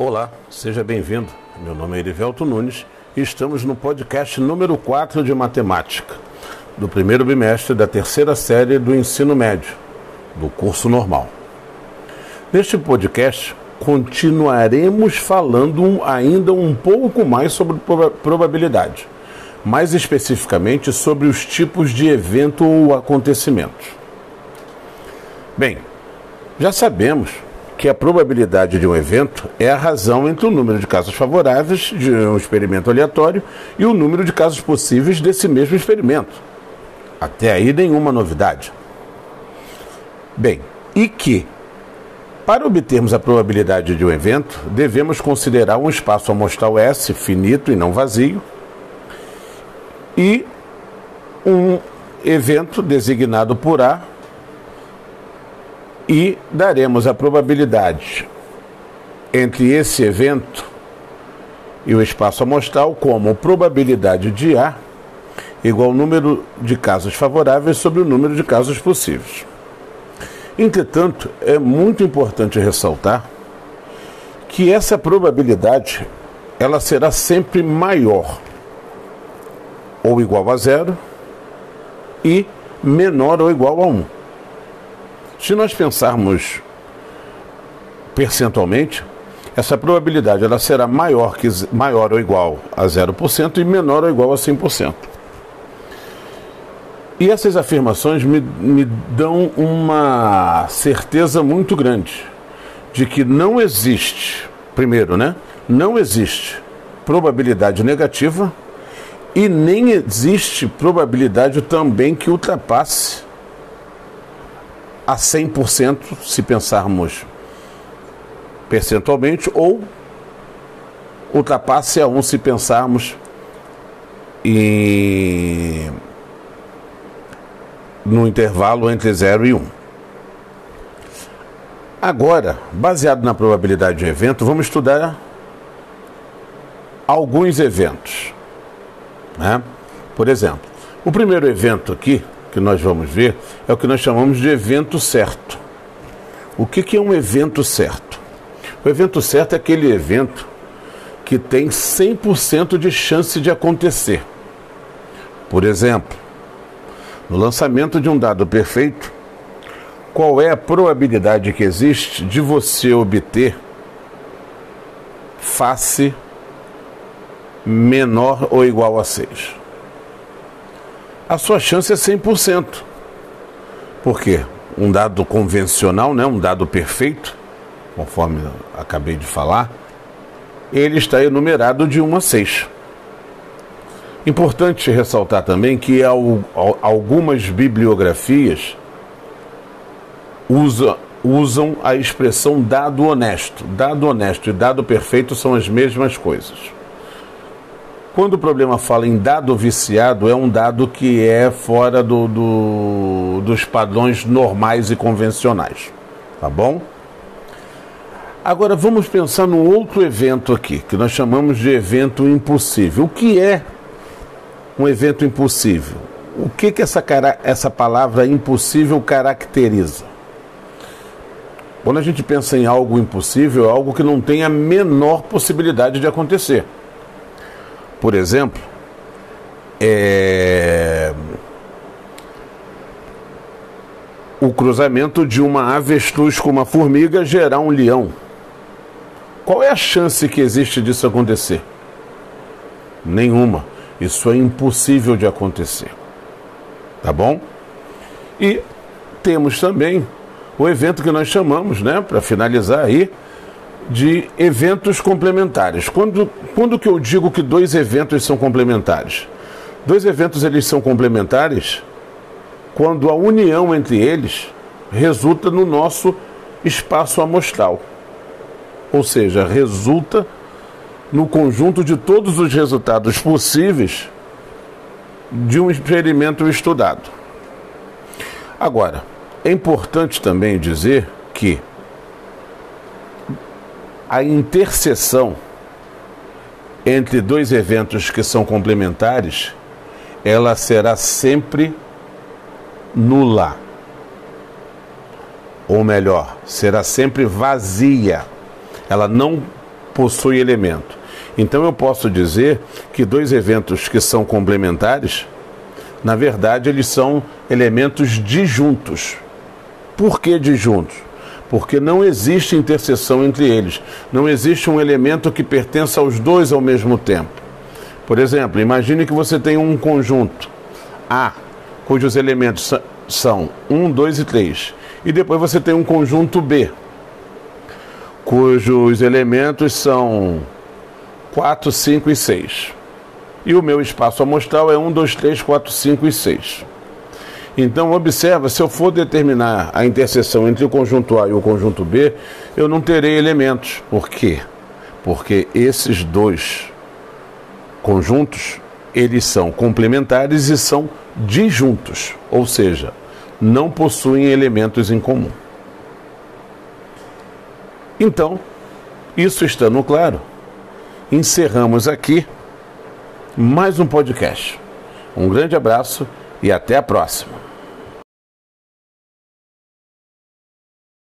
Olá, seja bem-vindo. Meu nome é Erivelto Nunes e estamos no podcast número 4 de matemática, do primeiro bimestre da terceira série do ensino médio, do curso normal. Neste podcast, continuaremos falando ainda um pouco mais sobre probabilidade, mais especificamente sobre os tipos de evento ou acontecimento. Bem, já sabemos que a probabilidade de um evento é a razão entre o número de casos favoráveis de um experimento aleatório e o número de casos possíveis desse mesmo experimento. Até aí nenhuma novidade. Bem, e que, para obtermos a probabilidade de um evento, devemos considerar um espaço amostral S finito e não vazio e um evento designado por A e daremos a probabilidade entre esse evento e o espaço amostral como probabilidade de A igual ao número de casos favoráveis sobre o número de casos possíveis. Entretanto, é muito importante ressaltar que essa probabilidade ela será sempre maior ou igual a zero e menor ou igual a 1. Um. Se nós pensarmos percentualmente, essa probabilidade ela será maior, que, maior ou igual a 0% e menor ou igual a 100%. E essas afirmações me, me dão uma certeza muito grande de que não existe, primeiro, né? Não existe probabilidade negativa e nem existe probabilidade também que ultrapasse a 100% se pensarmos percentualmente ou ultrapasse a 1 se pensarmos em no intervalo entre 0 e 1. Agora, baseado na probabilidade de um evento, vamos estudar alguns eventos. Né? Por exemplo, o primeiro evento aqui que nós vamos ver é o que nós chamamos de evento certo. O que, que é um evento certo? O evento certo é aquele evento que tem 100% de chance de acontecer. Por exemplo, no lançamento de um dado perfeito, qual é a probabilidade que existe de você obter face menor ou igual a 6? A sua chance é 100%. Por quê? Um dado convencional, né, um dado perfeito, conforme acabei de falar, ele está enumerado de 1 a 6. Importante ressaltar também que algumas bibliografias usa, usam a expressão dado honesto. Dado honesto e dado perfeito são as mesmas coisas. Quando o problema fala em dado viciado, é um dado que é fora do, do, dos padrões normais e convencionais. Tá bom? Agora vamos pensar num outro evento aqui, que nós chamamos de evento impossível. O que é um evento impossível? O que, que essa, essa palavra impossível caracteriza? Quando a gente pensa em algo impossível, é algo que não tem a menor possibilidade de acontecer. Por exemplo, é... o cruzamento de uma avestruz com uma formiga gerar um leão. Qual é a chance que existe disso acontecer? Nenhuma. Isso é impossível de acontecer. Tá bom? E temos também o evento que nós chamamos, né, para finalizar aí, de eventos complementares. Quando, quando que eu digo que dois eventos são complementares? Dois eventos eles são complementares quando a união entre eles resulta no nosso espaço amostral. Ou seja, resulta no conjunto de todos os resultados possíveis de um experimento estudado. Agora, é importante também dizer que a interseção entre dois eventos que são complementares, ela será sempre nula. Ou melhor, será sempre vazia. Ela não possui elemento. Então eu posso dizer que dois eventos que são complementares, na verdade, eles são elementos disjuntos. Por que disjuntos? Porque não existe interseção entre eles. Não existe um elemento que pertença aos dois ao mesmo tempo. Por exemplo, imagine que você tem um conjunto A, cujos elementos são 1, 2 e 3. E depois você tem um conjunto B, cujos elementos são 4, 5 e 6. E o meu espaço amostral é 1, 2, 3, 4, 5 e 6. Então, observa, se eu for determinar a interseção entre o conjunto A e o conjunto B, eu não terei elementos. Por quê? Porque esses dois conjuntos, eles são complementares e são disjuntos, ou seja, não possuem elementos em comum. Então, isso estando claro, encerramos aqui mais um podcast. Um grande abraço e até a próxima.